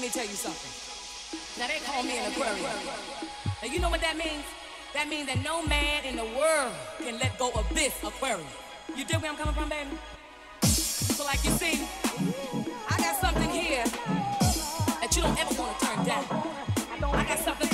me tell you something. Now they call me an Aquarius. Now you know what that means? That means that no man in the world can let go of this Aquarius. You dig where I'm coming from, baby? So like you see, I got something here that you don't ever want to turn down. I got something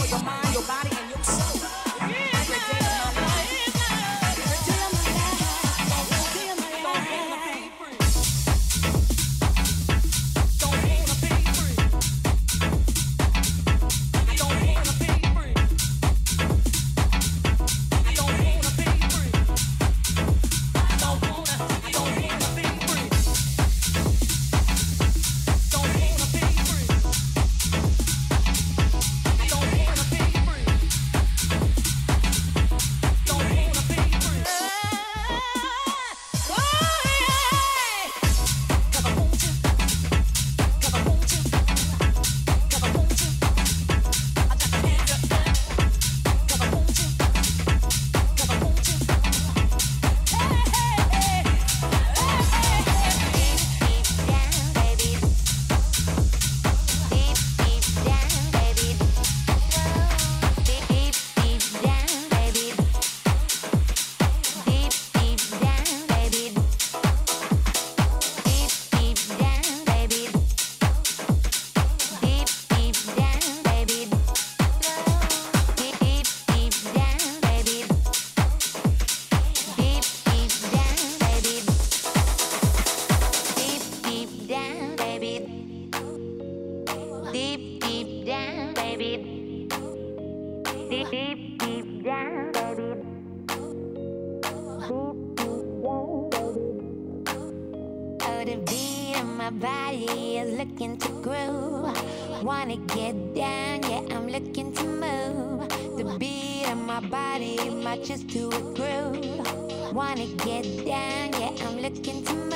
wanna get down, yeah, I'm looking to move. The beat of my body matches to a groove. Wanna get down, yeah, I'm looking to move.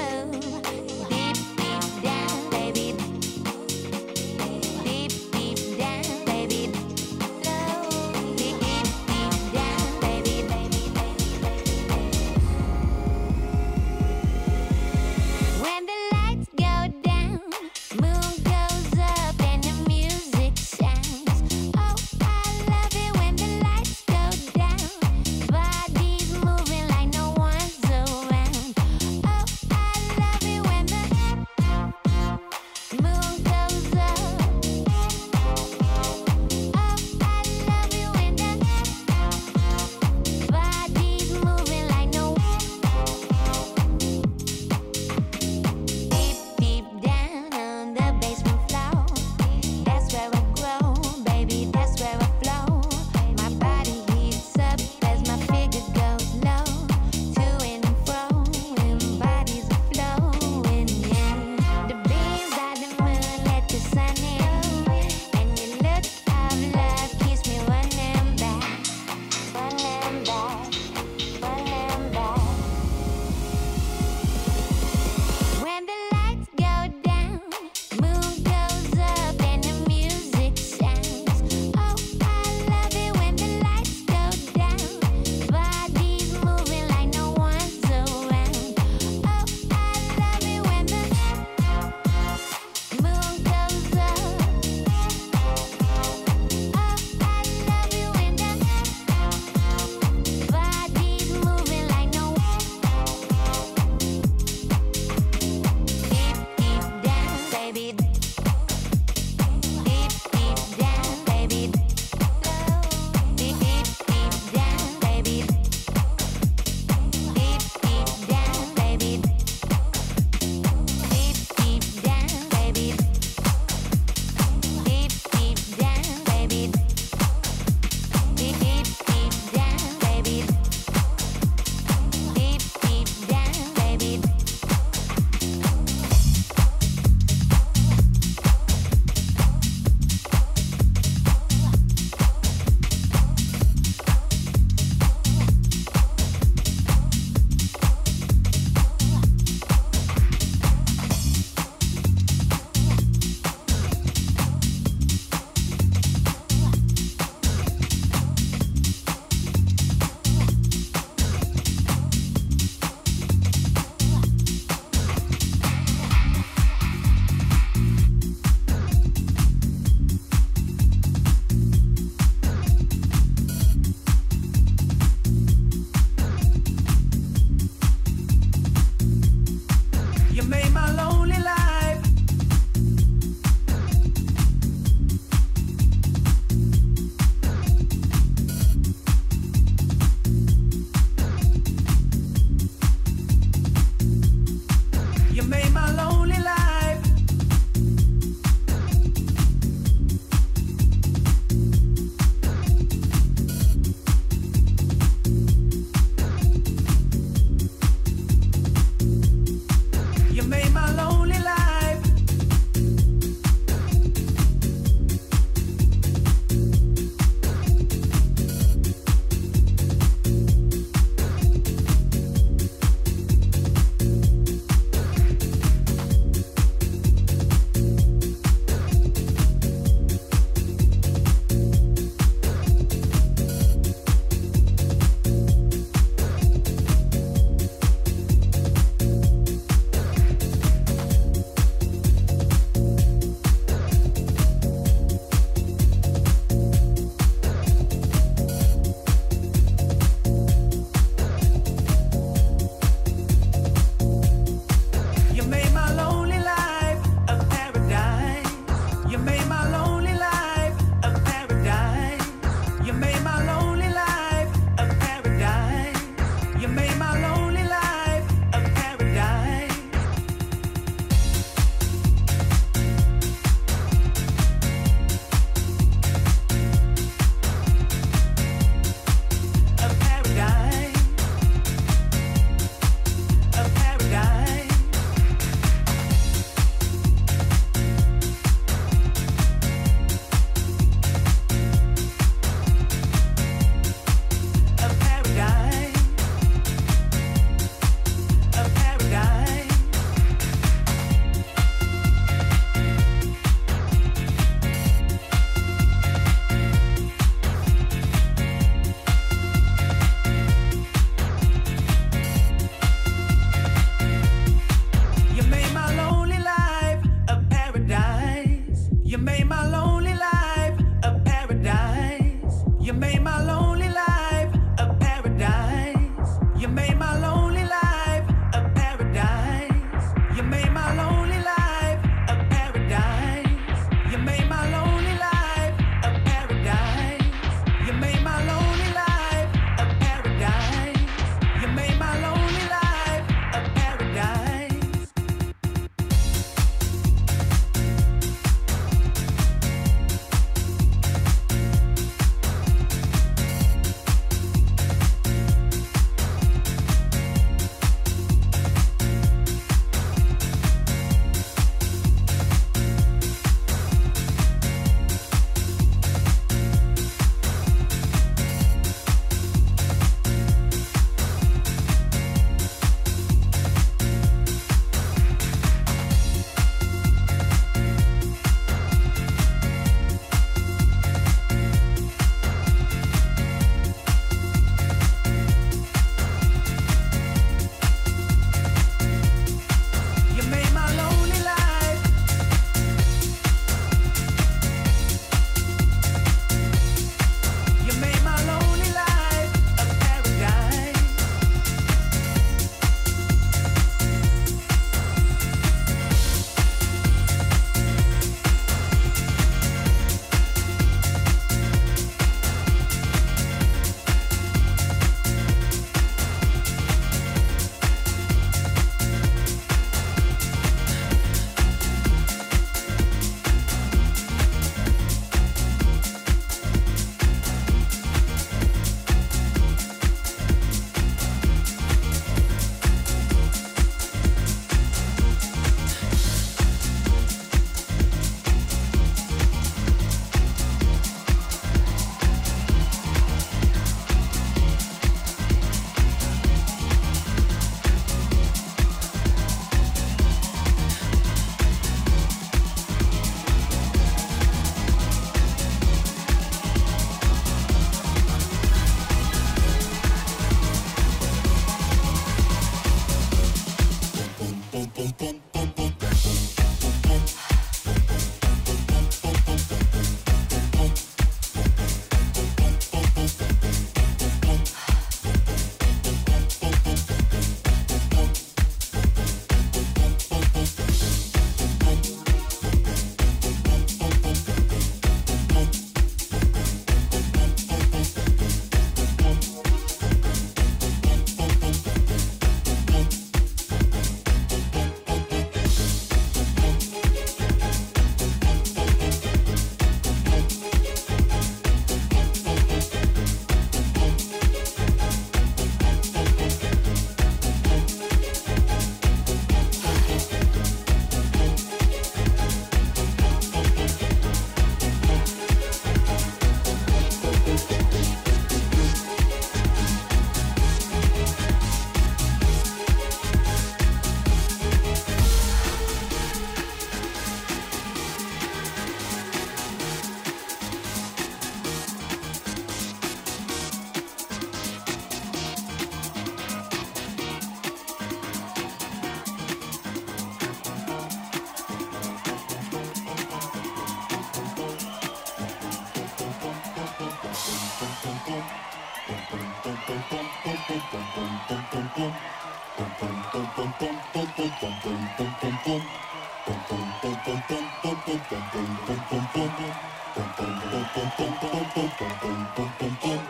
Thank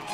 you.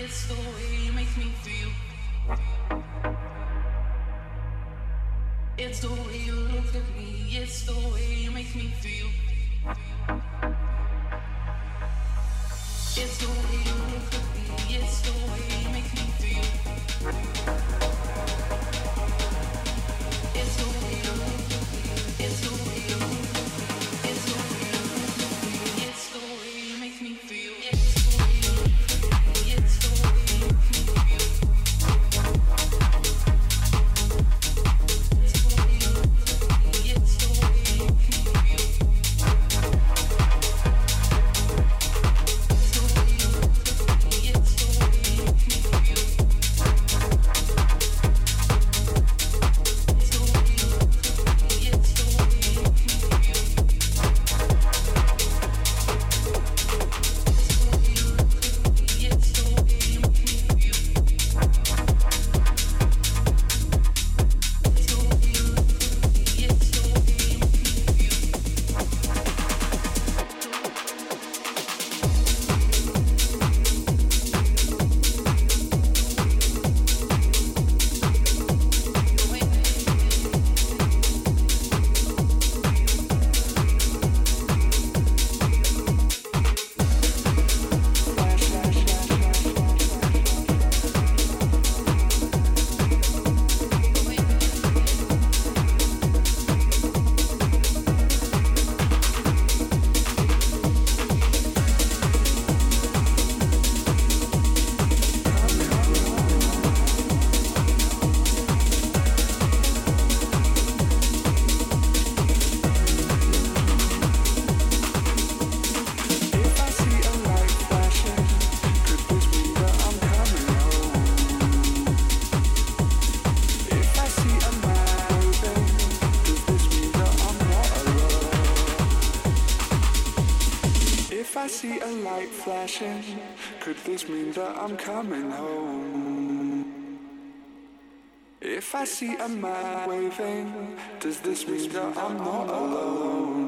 It's the way you make me feel. It's the way you look at me. It's the way you make me feel. It's the way you look at me. It's the crashing? Could this mean that I'm coming home? If I see a man waving, does this mean that I'm not alone?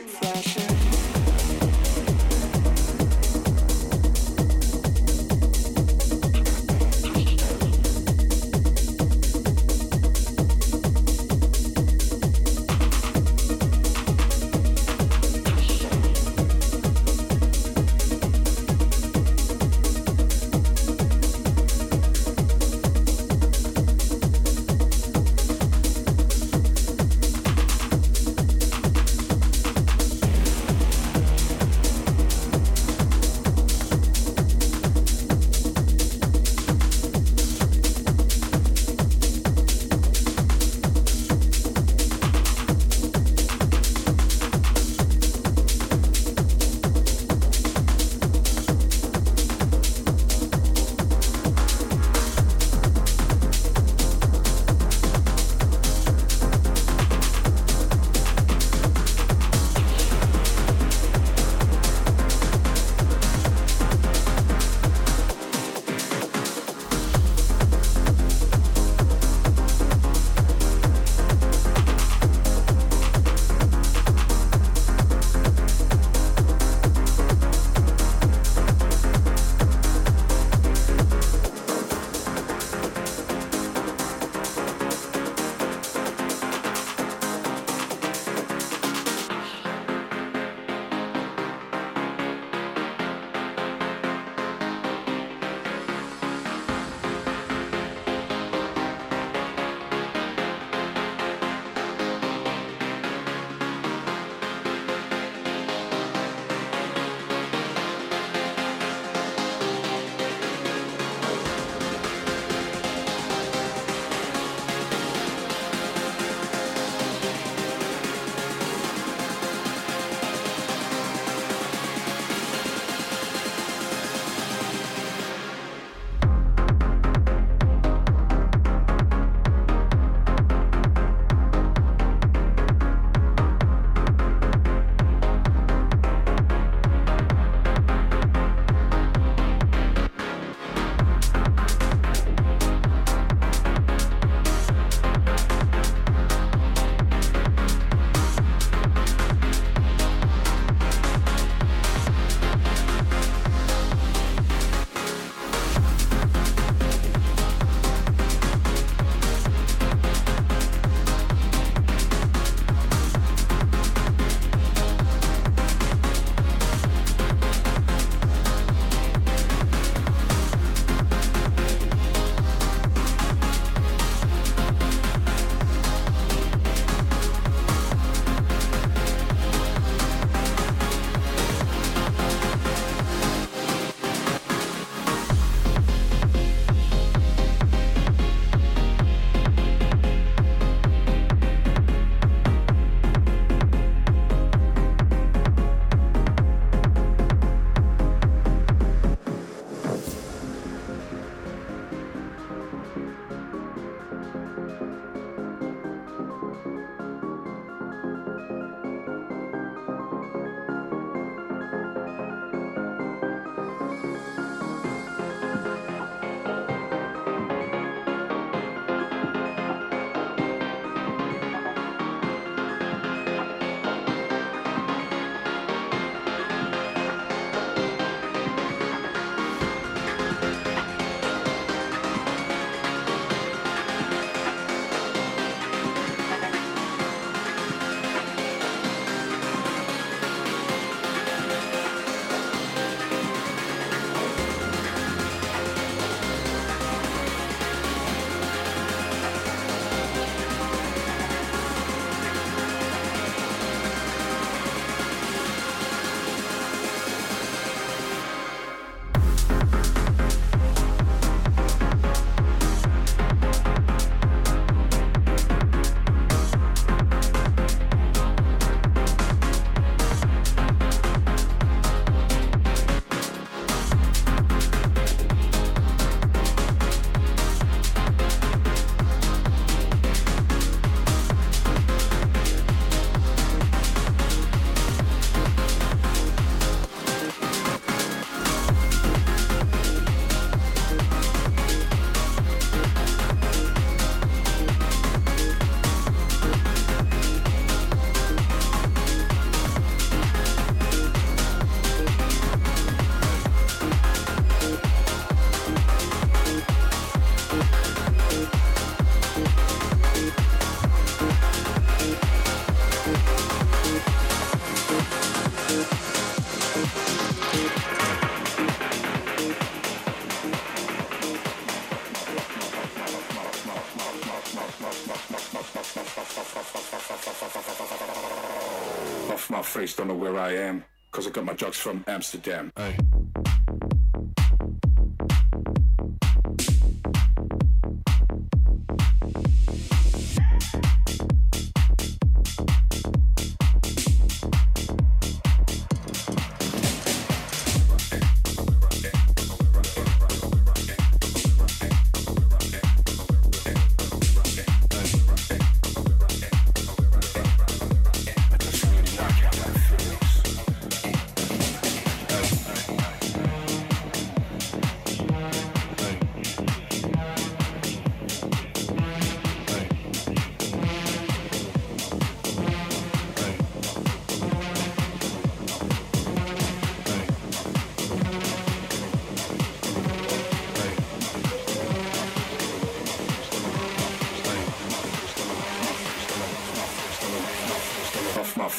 See a Don't know where I am. Cause I got my drugs from Amsterdam.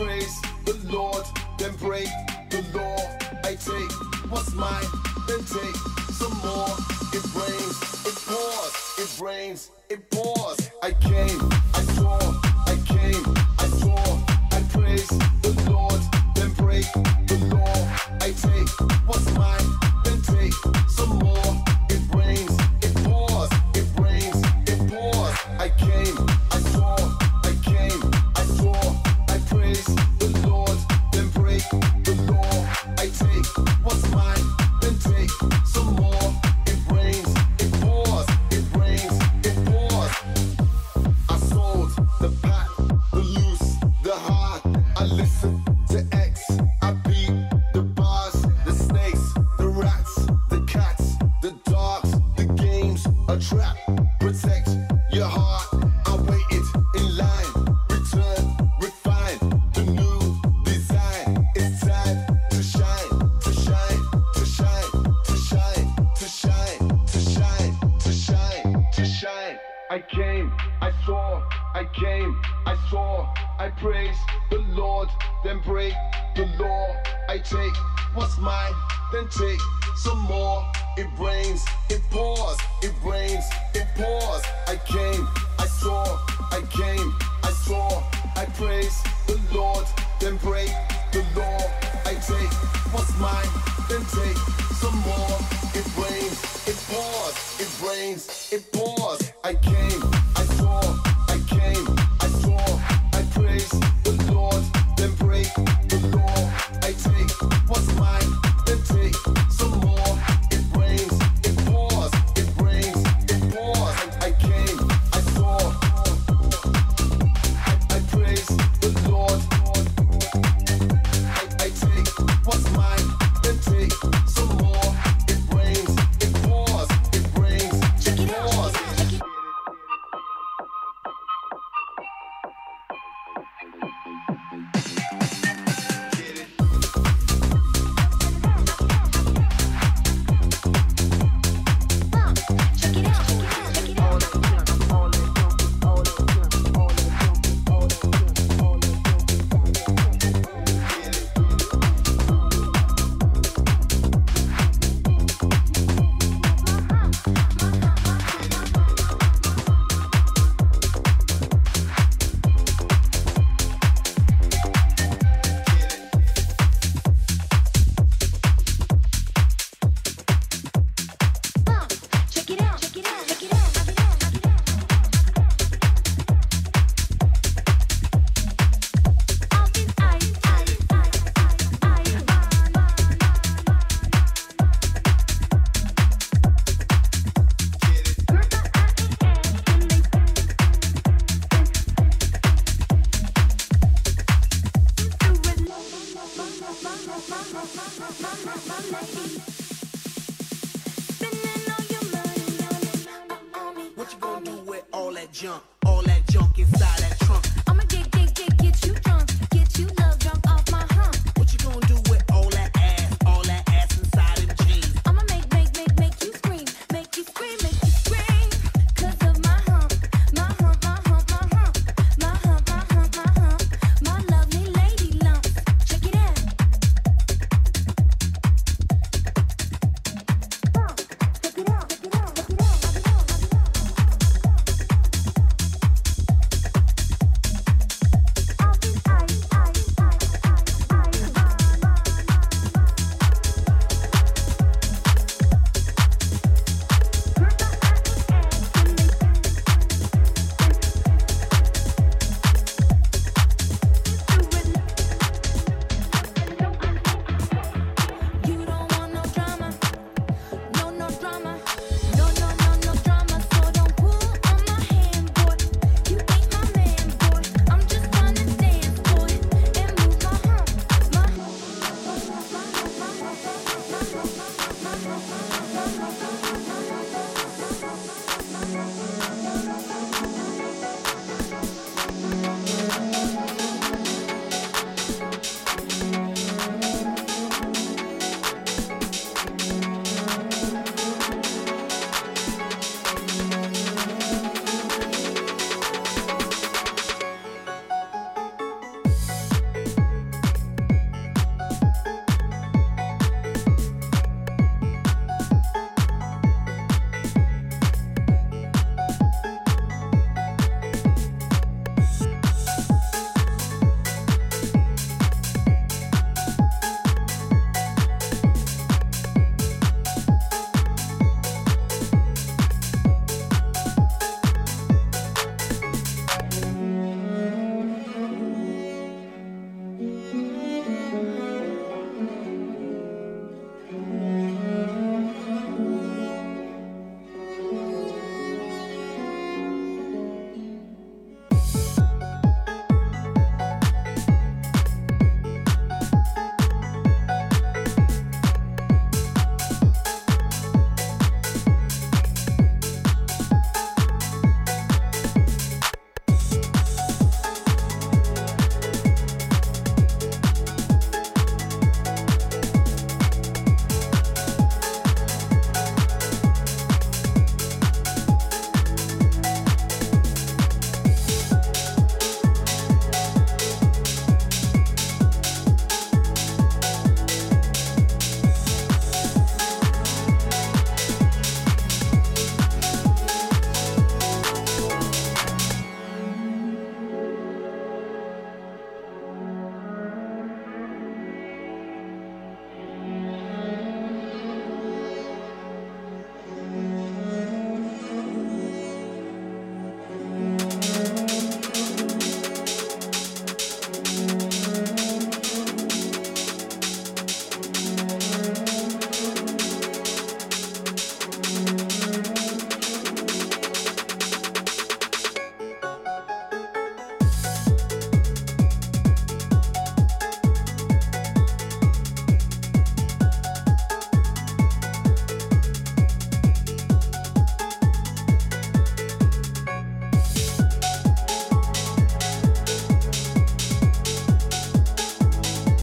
praise the Lord, then break the law. I take what's mine, then take some more. It rains, it pours, it rains.